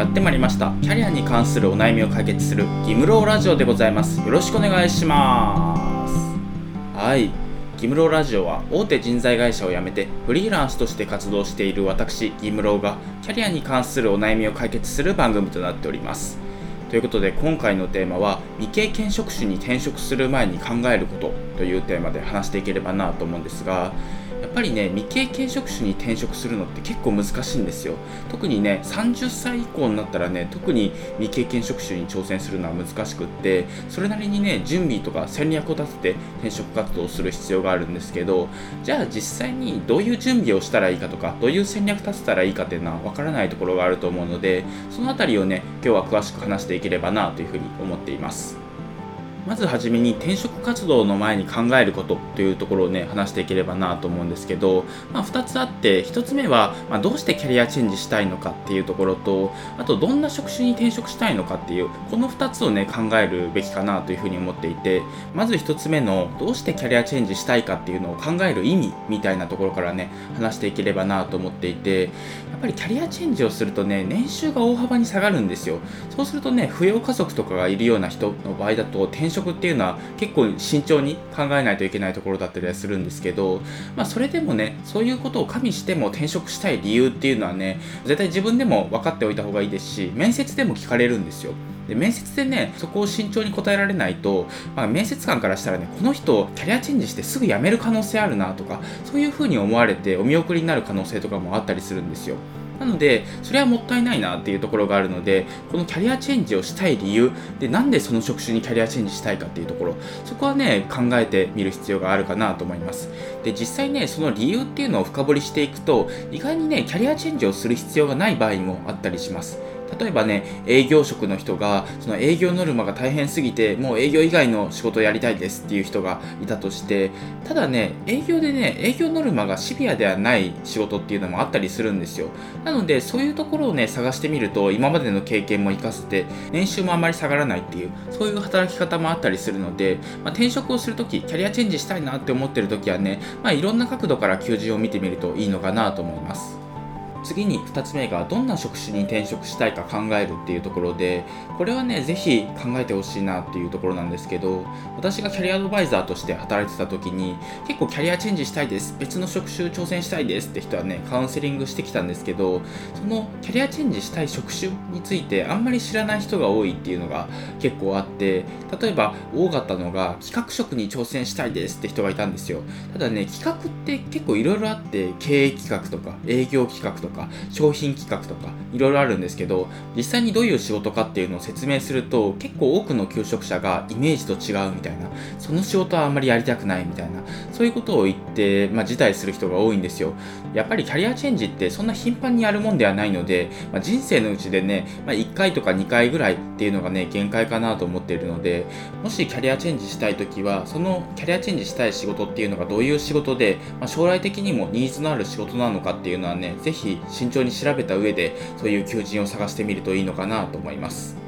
やってまいりました。キャリアに関するお悩みを解決するギムローラジオでございます。よろしくお願いします。はい。ギムローラジオは大手人材会社を辞めてフリーランスとして活動している私ギムローがキャリアに関するお悩みを解決する番組となっております。ということで今回のテーマは未経験職種に転職する前に考えることというテーマで話していければなと思うんですがっぱりね未経験職種に転職するのって結構難しいんですよ。特にね30歳以降になったらね特に未経験職種に挑戦するのは難しくってそれなりにね準備とか戦略を立てて転職活動をする必要があるんですけどじゃあ実際にどういう準備をしたらいいかとかどういう戦略立てたらいいかっていうのはわからないところがあると思うのでその辺りをね今日は詳しく話していければなというふうに思っています。まずはじめに転職活動の前に考えることというところをね話していければなと思うんですけど、まあ、2つあって1つ目は、ま、どうしてキャリアチェンジしたいのかっていうところとあとどんな職種に転職したいのかっていうこの2つをね考えるべきかなというふうに思っていてまず1つ目のどうしてキャリアチェンジしたいかっていうのを考える意味みたいなところからね話していければなと思っていてやっぱりキャリアチェンジをするとね年収が大幅に下がるんですよ。そうするとね扶養家族とかがいるような人の場合だと転職っていうのは結構慎重に考えないといけないところだったりはするんですけど、まあ、それでもねそういうことを加味しても転職したい理由っていうのはね絶対自分でも分かっておいた方がいいですし面接でも聞かれるんですよ。で面接でねそこを慎重に答えられないと、まあ、面接官からしたらねこの人キャリアチェンジしてすぐ辞める可能性あるなとかそういうふうに思われてお見送りになる可能性とかもあったりするんですよ。なので、それはもったいないなっていうところがあるので、このキャリアチェンジをしたい理由、で、なんでその職種にキャリアチェンジしたいかっていうところ、そこはね、考えてみる必要があるかなと思います。で、実際ね、その理由っていうのを深掘りしていくと、意外にね、キャリアチェンジをする必要がない場合もあったりします。例えばね、営業職の人が、その営業ノルマが大変すぎて、もう営業以外の仕事をやりたいですっていう人がいたとして、ただね、営業でね、営業ノルマがシビアではない仕事っていうのもあったりするんですよ。なので、そういうところをね、探してみると、今までの経験も活かせて、年収もあまり下がらないっていう、そういう働き方もあったりするので、まあ、転職をするとき、キャリアチェンジしたいなって思ってるときはね、まあ、いろんな角度から求人を見てみるといいのかなと思います。次に2つ目がどんな職種に転職したいか考えるっていうところでこれはねぜひ考えてほしいなっていうところなんですけど私がキャリアアドバイザーとして働いてた時に結構キャリアチェンジしたいです別の職種挑戦したいですって人はねカウンセリングしてきたんですけどそのキャリアチェンジしたい職種についてあんまり知らない人が多いっていうのが結構あって例えば多かったのが企画職に挑戦したいですって人がいたんですよ。ただね企画って結構いろいろあって経営企画とか営業企画とかか商品企画とかいろいろあるんですけど実際にどういう仕事かっていうのを説明すると結構多くの求職者がイメージと違うみたいなその仕事はあんまりやりたくないみたいなそういうことを言って、まあ、辞退する人が多いんですよ。やっぱりキャリアチェンジってそんな頻繁にやるもんではないので、まあ、人生のうちでね、まあ、1回とか2回ぐらいっていうのがね限界かなと思っているのでもしキャリアチェンジしたい時はそのキャリアチェンジしたい仕事っていうのがどういう仕事で、まあ、将来的にもニーズのある仕事なのかっていうのはねぜ慎重に調べた上でそういう求人を探してみるといいのかなと思います。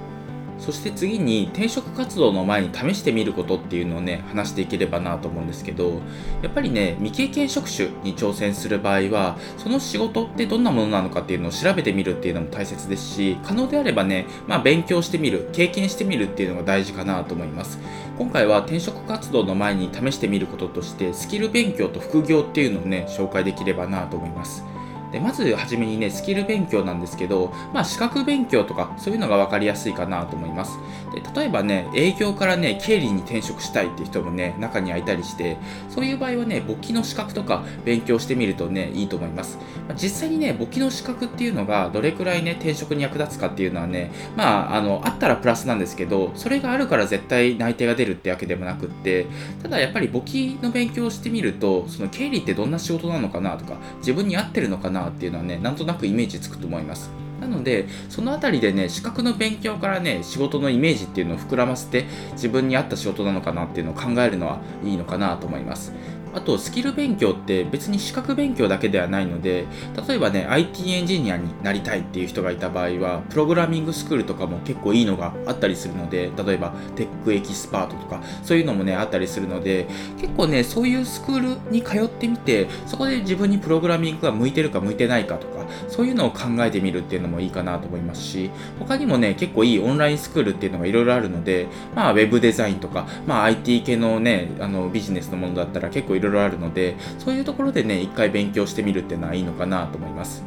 そして次に転職活動の前に試してみることっていうのをね話していければなと思うんですけどやっぱりね未経験職種に挑戦する場合はその仕事ってどんなものなのかっていうのを調べてみるっていうのも大切ですし可能であればねまあ勉強してみる経験してみるっていうのが大事かなと思います。今回は転職活動の前に試してみることとしてスキル勉強と副業っていうのをね紹介できればなと思います。でまずはじめにねスキル勉強なんですけど、まあ、資格勉強とかそういうのが分かりやすいかなと思います。で例えばね営業からね経理に転職したいっていう人もね中にはいたりしてそういう場合はね簿記の資格とか勉強してみるとねいいと思います、まあ、実際にね簿記の資格っていうのがどれくらいね転職に役立つかっていうのはねまああのあったらプラスなんですけどそれがあるから絶対内定が出るってわけでもなくってただやっぱり簿記の勉強をしてみるとその経理ってどんな仕事なのかなとか自分に合ってるのかななっていうのはねなんとなくイメージつくと思います。なのでその辺りでね資格の勉強からね仕事のイメージっていうのを膨らませて自分に合った仕事なのかなっていうのを考えるのはいいのかなと思います。あとスキル勉強って別に資格勉強だけではないので例えばね IT エンジニアになりたいっていう人がいた場合はプログラミングスクールとかも結構いいのがあったりするので例えば Tech Expert とかそういうのもねあったりするので結構ねそういうスクールに通ってみてそこで自分にプログラミングが向いてるか向いてないかとかそういうのを考えてみるっていうのもいいかなと思いますし、他にもね、結構いいオンラインスクールっていうのがいろいろあるので、まあ、ウェブデザインとか、まあ、IT 系のね、あの、ビジネスのものだったら結構いろいろあるので、そういうところでね、一回勉強してみるっていうのはいいのかなと思います。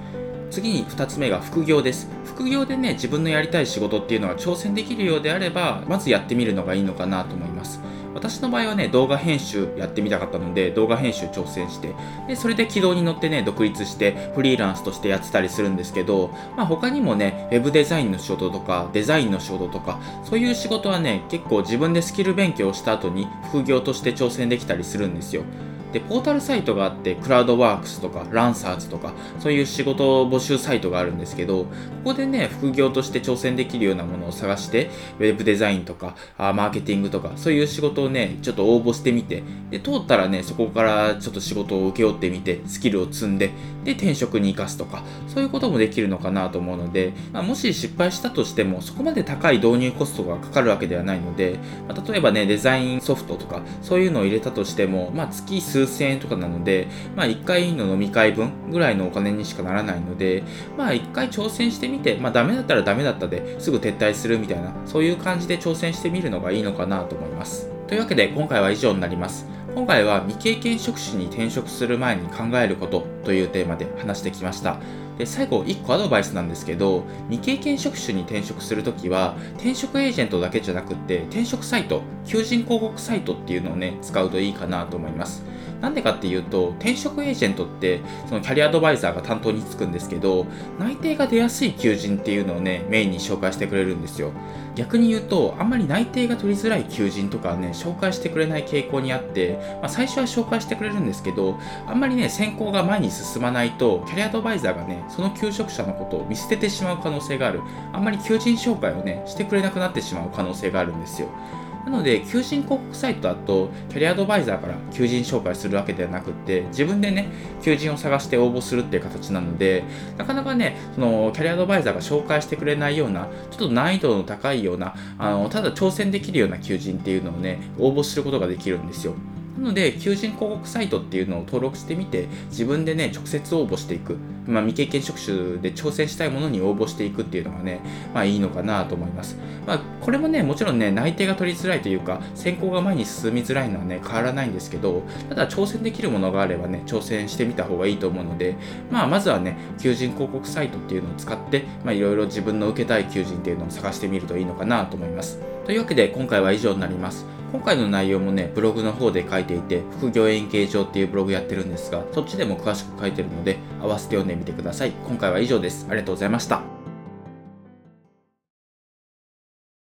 次に2つ目が副業です。副業でね、自分のやりたい仕事っていうのは挑戦できるようであれば、まずやってみるのがいいのかなと思います。私の場合はね、動画編集やってみたかったので、動画編集挑戦して、で、それで軌道に乗ってね、独立してフリーランスとしてやってたりするんですけど、まあ他にもね、ウェブデザインの仕事とか、デザインの仕事とか、そういう仕事はね、結構自分でスキル勉強をした後に副業として挑戦できたりするんですよ。で、ポータルサイトがあって、クラウドワークスとか、ランサーズとか、そういう仕事募集サイトがあるんですけど、ここでね、副業として挑戦できるようなものを探して、ウェブデザインとか、あマーケティングとか、そういう仕事をね、ちょっと応募してみて、で、通ったらね、そこからちょっと仕事を請け負ってみて、スキルを積んで、で、転職に生かすとか、そういうこともできるのかなと思うので、まあ、もし失敗したとしても、そこまで高い導入コストがかかるわけではないので、まあ、例えばね、デザインソフトとか、そういうのを入れたとしても、まあ、月数千円とかなので、まあ、1回の飲み会分ぐらいのお金にしかならないので、まあ、1回挑戦してみて、まあ、ダメだったらダメだったですぐ撤退するみたいな、そういう感じで挑戦してみるのがいいのかなと思います。というわけで、今回は以上になります。今回は未経験職種に転職する前に考えることというテーマで話してきました。で最後1個アドバイスなんですけど未経験職種に転職するときは転職エージェントだけじゃなくって転職サイト求人広告サイトっていうのをね使うといいかなと思いますなんでかっていうと、転職エージェントって、そのキャリアアドバイザーが担当につくんですけど、内定が出やすい求人っていうのをね、メインに紹介してくれるんですよ。逆に言うと、あんまり内定が取りづらい求人とかね、紹介してくれない傾向にあって、まあ、最初は紹介してくれるんですけど、あんまりね、選考が前に進まないと、キャリアアドバイザーがね、その求職者のことを見捨ててしまう可能性がある。あんまり求人紹介をね、してくれなくなってしまう可能性があるんですよ。なので、求人広告サイトだと、キャリアアドバイザーから求人紹介するわけではなくて、自分でね、求人を探して応募するっていう形なので、なかなかね、その、キャリアアドバイザーが紹介してくれないような、ちょっと難易度の高いような、あの、ただ挑戦できるような求人っていうのをね、応募することができるんですよ。なので、求人広告サイトっていうのを登録してみて、自分でね、直接応募していく。まあ、未経験職種で挑戦したいものに応募していくっていうのがね、まあいいのかなと思います。まあ、これもね、もちろんね、内定が取りづらいというか、選考が前に進みづらいのはね、変わらないんですけど、ただ挑戦できるものがあればね、挑戦してみた方がいいと思うので、まあ、まずはね、求人広告サイトっていうのを使って、まあ、いろいろ自分の受けたい求人っていうのを探してみるといいのかなと思います。というわけで、今回は以上になります。今回の内容もね、ブログの方で書いていて、副業円形状っていうブログやってるんですが、そっちでも詳しく書いてるので、合わせて読んでみてください。今回は以上です。ありがとうございました。